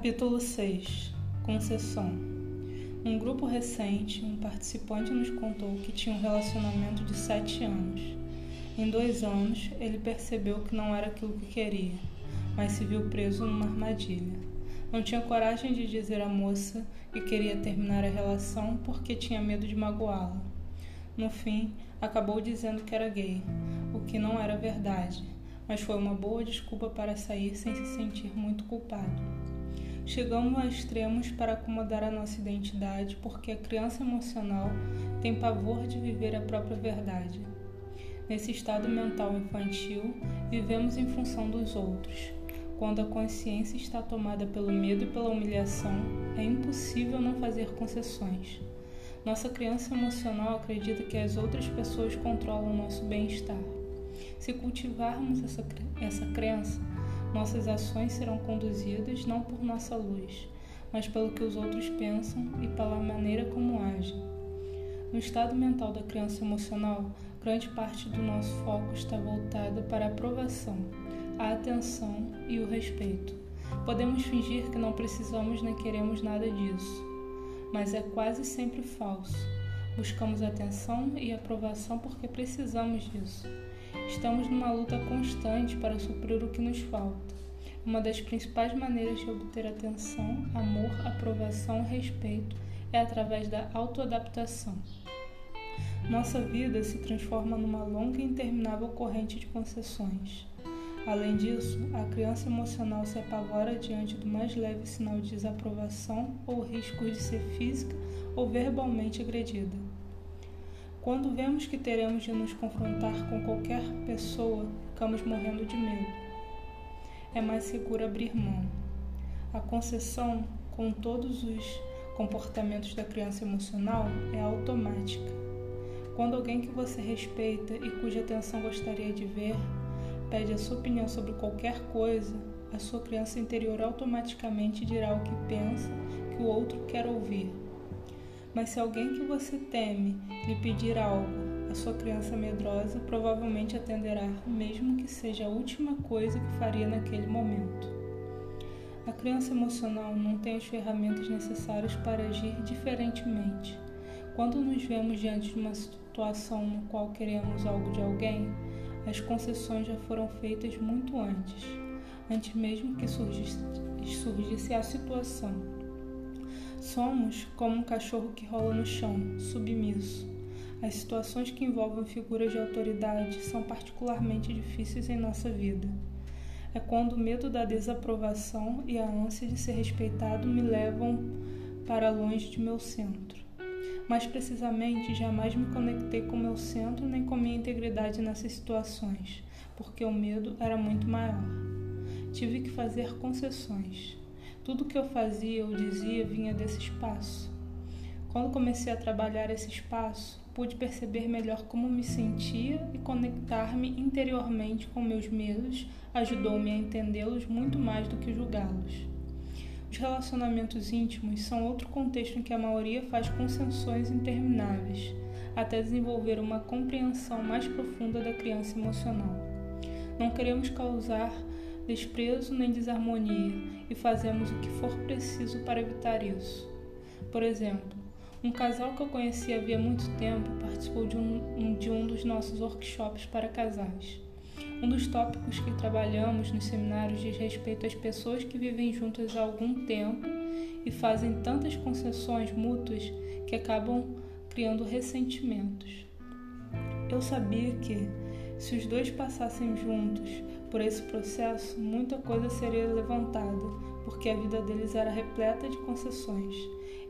Capítulo 6 Concessão Um grupo recente, um participante nos contou que tinha um relacionamento de sete anos. Em dois anos, ele percebeu que não era aquilo que queria, mas se viu preso numa armadilha. Não tinha coragem de dizer à moça que queria terminar a relação porque tinha medo de magoá-la. No fim, acabou dizendo que era gay, o que não era verdade, mas foi uma boa desculpa para sair sem se sentir muito culpado. Chegamos a extremos para acomodar a nossa identidade porque a criança emocional tem pavor de viver a própria verdade. Nesse estado mental infantil, vivemos em função dos outros. Quando a consciência está tomada pelo medo e pela humilhação, é impossível não fazer concessões. Nossa criança emocional acredita que as outras pessoas controlam nosso bem-estar. Se cultivarmos essa, essa crença, nossas ações serão conduzidas não por nossa luz, mas pelo que os outros pensam e pela maneira como agem. No estado mental da criança emocional, grande parte do nosso foco está voltada para a aprovação, a atenção e o respeito. Podemos fingir que não precisamos nem queremos nada disso, mas é quase sempre falso. Buscamos atenção e aprovação porque precisamos disso. Estamos numa luta constante para suprir o que nos falta. Uma das principais maneiras de obter atenção, amor, aprovação e respeito é através da autoadaptação. Nossa vida se transforma numa longa e interminável corrente de concessões. Além disso, a criança emocional se apavora diante do mais leve sinal de desaprovação ou risco de ser física ou verbalmente agredida. Quando vemos que teremos de nos confrontar com qualquer pessoa, ficamos morrendo de medo. É mais seguro abrir mão. A concessão com todos os comportamentos da criança emocional é automática. Quando alguém que você respeita e cuja atenção gostaria de ver pede a sua opinião sobre qualquer coisa, a sua criança interior automaticamente dirá o que pensa que o outro quer ouvir. Mas se alguém que você teme lhe pedir algo, a sua criança medrosa provavelmente atenderá, mesmo que seja a última coisa que faria naquele momento. A criança emocional não tem as ferramentas necessárias para agir diferentemente. Quando nos vemos diante de uma situação no qual queremos algo de alguém, as concessões já foram feitas muito antes, antes mesmo que surgisse, surgisse a situação. Somos como um cachorro que rola no chão, submisso. As situações que envolvem figuras de autoridade são particularmente difíceis em nossa vida. É quando o medo da desaprovação e a ânsia de ser respeitado me levam para longe de meu centro. Mais precisamente, jamais me conectei com meu centro nem com minha integridade nessas situações, porque o medo era muito maior. Tive que fazer concessões. Tudo que eu fazia ou dizia vinha desse espaço. Quando comecei a trabalhar esse espaço, pude perceber melhor como me sentia e conectar-me interiormente com meus medos ajudou-me a entendê-los muito mais do que julgá-los. Os relacionamentos íntimos são outro contexto em que a maioria faz concessões intermináveis, até desenvolver uma compreensão mais profunda da criança emocional. Não queremos causar desprezo nem desarmonia e fazemos o que for preciso para evitar isso. Por exemplo, um casal que eu conheci havia muito tempo participou de um, de um dos nossos workshops para casais. Um dos tópicos que trabalhamos nos seminários diz respeito às pessoas que vivem juntas há algum tempo e fazem tantas concessões mútuas que acabam criando ressentimentos. Eu sabia que, se os dois passassem juntos por esse processo, muita coisa seria levantada, porque a vida deles era repleta de concessões.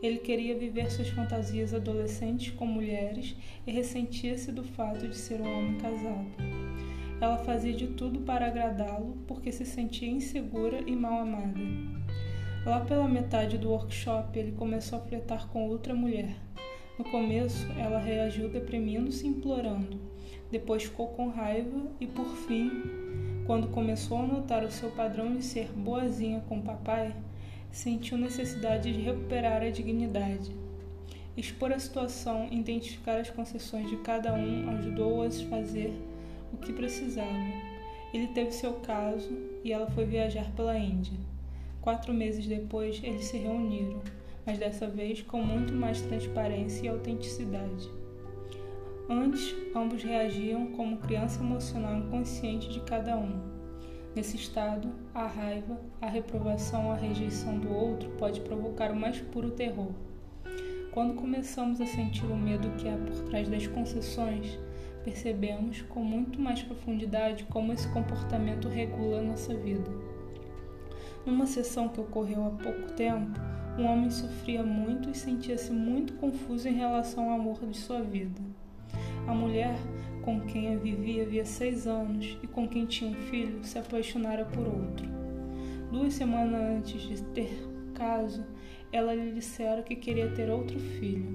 Ele queria viver suas fantasias adolescentes com mulheres e ressentia-se do fato de ser um homem casado. Ela fazia de tudo para agradá-lo porque se sentia insegura e mal amada. Lá pela metade do workshop, ele começou a flertar com outra mulher. No começo, ela reagiu deprimindo-se e implorando. Depois ficou com raiva e, por fim, quando começou a notar o seu padrão de ser boazinha com o papai, sentiu necessidade de recuperar a dignidade. Expor a situação identificar as concessões de cada um ajudou-o a fazer o que precisava. Ele teve seu caso e ela foi viajar pela Índia. Quatro meses depois, eles se reuniram, mas dessa vez com muito mais transparência e autenticidade. Antes, ambos reagiam como criança emocional inconsciente de cada um. Nesse estado, a raiva, a reprovação ou a rejeição do outro pode provocar o mais puro terror. Quando começamos a sentir o medo que há por trás das concessões, percebemos com muito mais profundidade como esse comportamento regula nossa vida. Numa sessão que ocorreu há pouco tempo, um homem sofria muito e sentia-se muito confuso em relação ao amor de sua vida. A mulher com quem vivia havia seis anos e com quem tinha um filho se apaixonara por outro. Duas semanas antes de ter caso, ela lhe dissera que queria ter outro filho,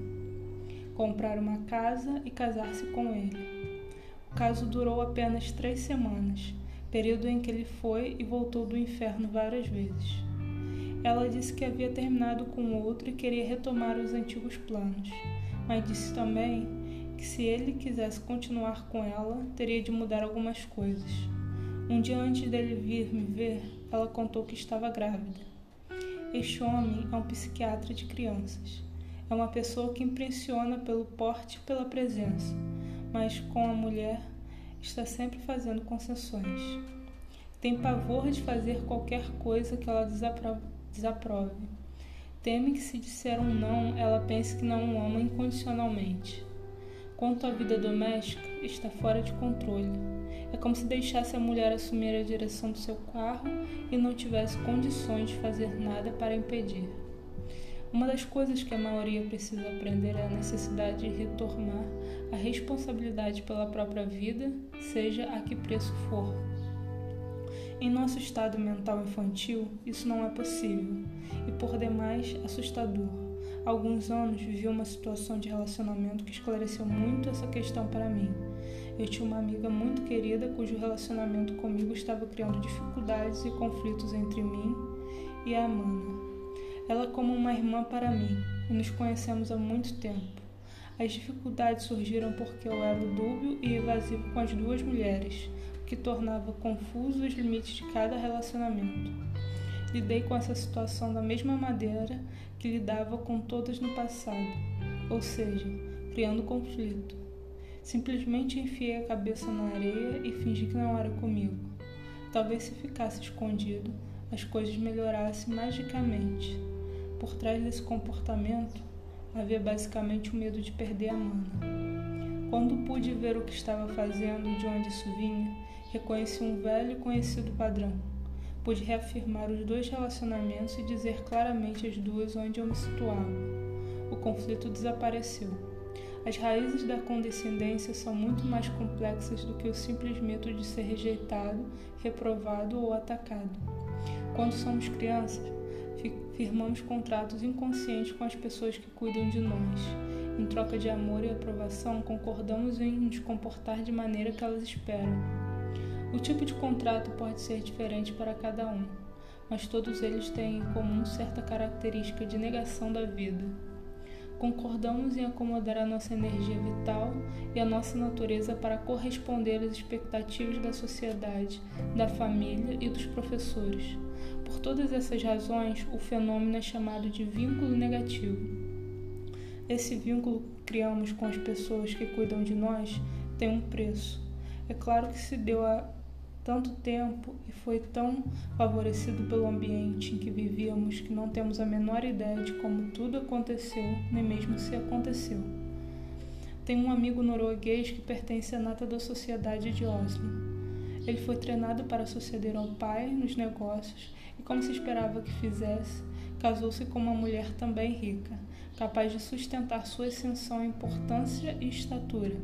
comprar uma casa e casar-se com ele. O caso durou apenas três semanas, período em que ele foi e voltou do inferno várias vezes. Ela disse que havia terminado com outro e queria retomar os antigos planos, mas disse também que se ele quisesse continuar com ela, teria de mudar algumas coisas. Um dia antes dele vir me ver, ela contou que estava grávida. Este homem é um psiquiatra de crianças. É uma pessoa que impressiona pelo porte e pela presença, mas com a mulher está sempre fazendo concessões. Tem pavor de fazer qualquer coisa que ela desaprove. Teme que se disser um não, ela pense que não o ama incondicionalmente. Quanto à vida doméstica, está fora de controle. É como se deixasse a mulher assumir a direção do seu carro e não tivesse condições de fazer nada para impedir. Uma das coisas que a maioria precisa aprender é a necessidade de retomar a responsabilidade pela própria vida, seja a que preço for. Em nosso estado mental infantil, isso não é possível e, por demais, assustador alguns anos vivi uma situação de relacionamento que esclareceu muito essa questão para mim. Eu tinha uma amiga muito querida cujo relacionamento comigo estava criando dificuldades e conflitos entre mim e a Amanda. Ela como uma irmã para mim e nos conhecemos há muito tempo. As dificuldades surgiram porque eu era dúbio e evasivo com as duas mulheres, o que tornava confuso os limites de cada relacionamento. Lidei com essa situação da mesma maneira que lidava com todas no passado, ou seja, criando conflito. Simplesmente enfiei a cabeça na areia e fingi que não era comigo. Talvez se ficasse escondido, as coisas melhorassem magicamente. Por trás desse comportamento havia basicamente o medo de perder a mana. Quando pude ver o que estava fazendo e de onde isso vinha, reconheci um velho e conhecido padrão Pude reafirmar os dois relacionamentos e dizer claramente as duas onde eu me situava. O conflito desapareceu. As raízes da condescendência são muito mais complexas do que o simples medo de ser rejeitado, reprovado ou atacado. Quando somos crianças, firmamos contratos inconscientes com as pessoas que cuidam de nós. Em troca de amor e aprovação, concordamos em nos comportar de maneira que elas esperam. O tipo de contrato pode ser diferente para cada um, mas todos eles têm em comum certa característica de negação da vida. Concordamos em acomodar a nossa energia vital e a nossa natureza para corresponder às expectativas da sociedade, da família e dos professores. Por todas essas razões, o fenômeno é chamado de vínculo negativo. Esse vínculo que criamos com as pessoas que cuidam de nós tem um preço. É claro que se deu a tanto tempo e foi tão favorecido pelo ambiente em que vivíamos que não temos a menor ideia de como tudo aconteceu, nem mesmo se aconteceu. Tenho um amigo norueguês que pertence à nata da sociedade de Oslo. Ele foi treinado para suceder ao pai nos negócios e, como se esperava que fizesse, casou-se com uma mulher também rica, capaz de sustentar sua ascensão em importância e estatura.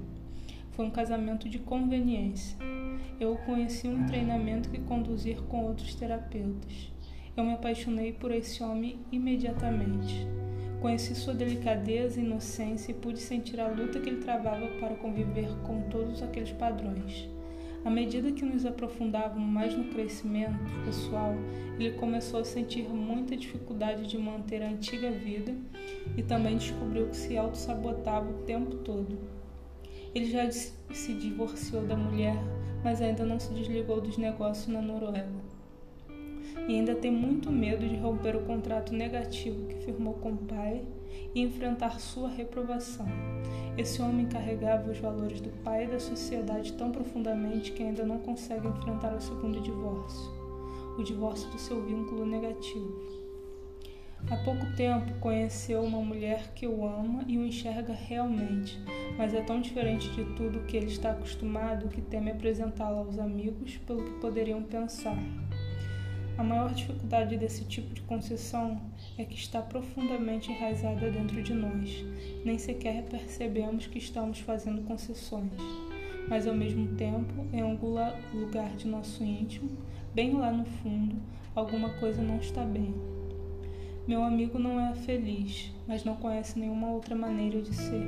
Foi um casamento de conveniência. Eu conheci um treinamento que conduzir com outros terapeutas. Eu me apaixonei por esse homem imediatamente. Conheci sua delicadeza e inocência e pude sentir a luta que ele travava para conviver com todos aqueles padrões. À medida que nos aprofundávamos mais no crescimento pessoal, ele começou a sentir muita dificuldade de manter a antiga vida e também descobriu que se auto-sabotava o tempo todo. Ele já se divorciou da mulher, mas ainda não se desligou dos negócios na Noruega. e ainda tem muito medo de romper o contrato negativo que firmou com o pai e enfrentar sua reprovação. Esse homem carregava os valores do pai e da sociedade tão profundamente que ainda não consegue enfrentar o segundo divórcio, o divórcio do seu vínculo negativo. Há pouco tempo conheceu uma mulher que o ama e o enxerga realmente, mas é tão diferente de tudo que ele está acostumado que teme apresentá-la aos amigos pelo que poderiam pensar. A maior dificuldade desse tipo de concessão é que está profundamente enraizada dentro de nós. Nem sequer percebemos que estamos fazendo concessões, mas ao mesmo tempo, em algum lugar de nosso íntimo, bem lá no fundo, alguma coisa não está bem. Meu amigo não é feliz, mas não conhece nenhuma outra maneira de ser.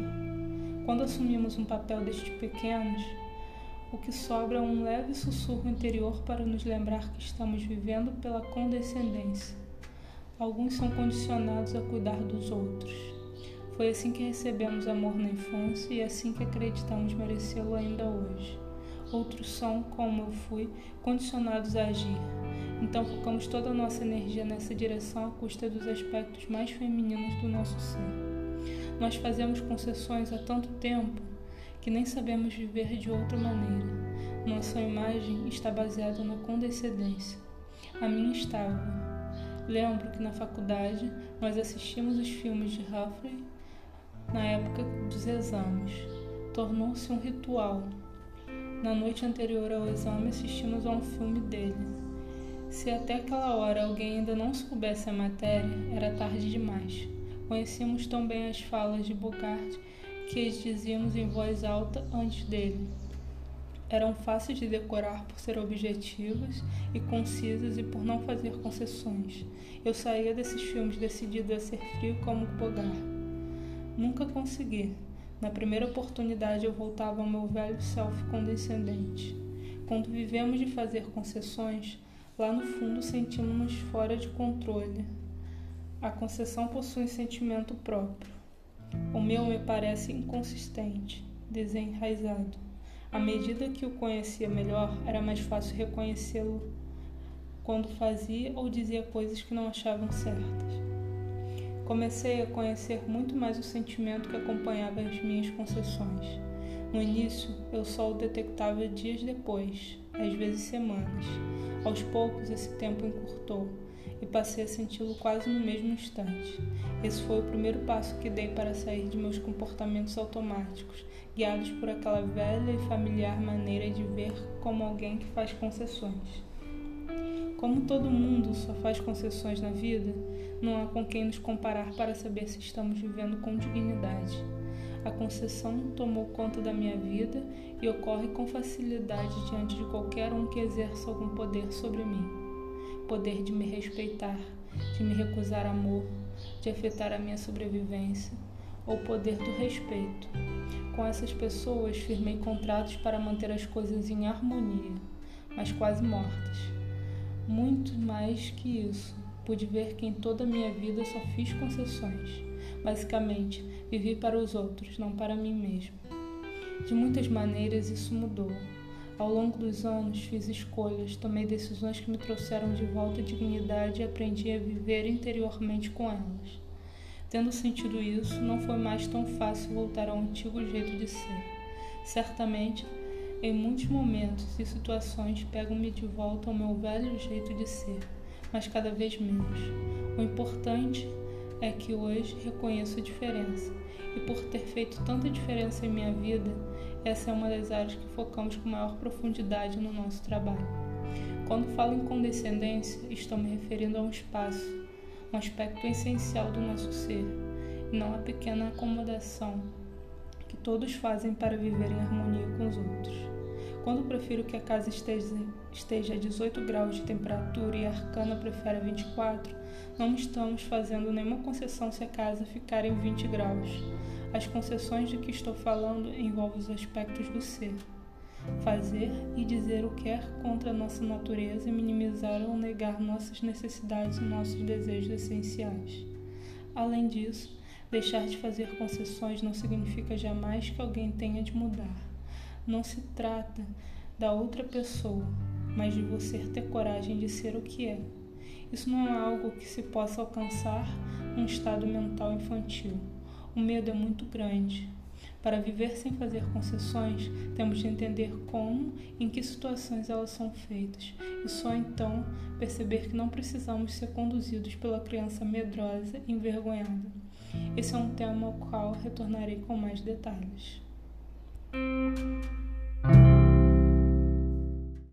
Quando assumimos um papel destes pequenos, o que sobra é um leve sussurro interior para nos lembrar que estamos vivendo pela condescendência. Alguns são condicionados a cuidar dos outros. Foi assim que recebemos amor na infância e é assim que acreditamos merecê-lo ainda hoje. Outros são, como eu fui, condicionados a agir. Então focamos toda a nossa energia nessa direção à custa dos aspectos mais femininos do nosso ser. Nós fazemos concessões há tanto tempo que nem sabemos viver de outra maneira. Nossa imagem está baseada na condescendência. A minha estava. Lembro que na faculdade nós assistimos os filmes de Humphrey na época dos exames. Tornou-se um ritual. Na noite anterior ao exame assistimos a um filme dele. Se até aquela hora alguém ainda não soubesse a matéria, era tarde demais. Conhecíamos tão bem as falas de Bogart que dizíamos em voz alta antes dele. Eram fáceis de decorar por ser objetivas e concisas e por não fazer concessões. Eu saía desses filmes decidido a ser frio como Bogart. Nunca consegui. Na primeira oportunidade eu voltava ao meu velho self condescendente. Quando vivemos de fazer concessões, lá no fundo sentimos-nos fora de controle. A concessão possui sentimento próprio. O meu me parece inconsistente, desenraizado. À medida que o conhecia melhor, era mais fácil reconhecê-lo quando fazia ou dizia coisas que não achavam certas. Comecei a conhecer muito mais o sentimento que acompanhava as minhas concessões. No início, eu só o detectava dias depois, às vezes semanas. Aos poucos, esse tempo encurtou e passei a senti-lo quase no mesmo instante. Esse foi o primeiro passo que dei para sair de meus comportamentos automáticos, guiados por aquela velha e familiar maneira de ver como alguém que faz concessões. Como todo mundo só faz concessões na vida, não há com quem nos comparar para saber se estamos vivendo com dignidade. A concessão tomou conta da minha vida e ocorre com facilidade diante de qualquer um que exerça algum poder sobre mim poder de me respeitar, de me recusar amor, de afetar a minha sobrevivência, ou poder do respeito. Com essas pessoas firmei contratos para manter as coisas em harmonia, mas quase mortas. Muito mais que isso, pude ver que em toda a minha vida só fiz concessões. Basicamente, vivi para os outros, não para mim mesmo. De muitas maneiras isso mudou. Ao longo dos anos, fiz escolhas, tomei decisões que me trouxeram de volta dignidade e aprendi a viver interiormente com elas. Tendo sentido isso, não foi mais tão fácil voltar ao antigo jeito de ser. Certamente, em muitos momentos e situações, pego-me de volta ao meu velho jeito de ser, mas cada vez menos. O importante é que hoje reconheço a diferença, e por ter feito tanta diferença em minha vida, essa é uma das áreas que focamos com maior profundidade no nosso trabalho. Quando falo em condescendência, estou me referindo a um espaço, um aspecto essencial do nosso ser, e não a pequena acomodação que todos fazem para viver em harmonia com os outros. Quando prefiro que a casa esteja, esteja a 18 graus de temperatura e a arcana prefere 24, não estamos fazendo nenhuma concessão se a casa ficar em 20 graus. As concessões de que estou falando envolvem os aspectos do ser. Fazer e dizer o que é contra a nossa natureza e minimizar ou negar nossas necessidades e nossos desejos essenciais. Além disso, deixar de fazer concessões não significa jamais que alguém tenha de mudar. Não se trata da outra pessoa, mas de você ter coragem de ser o que é. Isso não é algo que se possa alcançar num estado mental infantil. O medo é muito grande. Para viver sem fazer concessões, temos de entender como e em que situações elas são feitas, e só então perceber que não precisamos ser conduzidos pela criança medrosa e envergonhada. Esse é um tema ao qual retornarei com mais detalhes. Música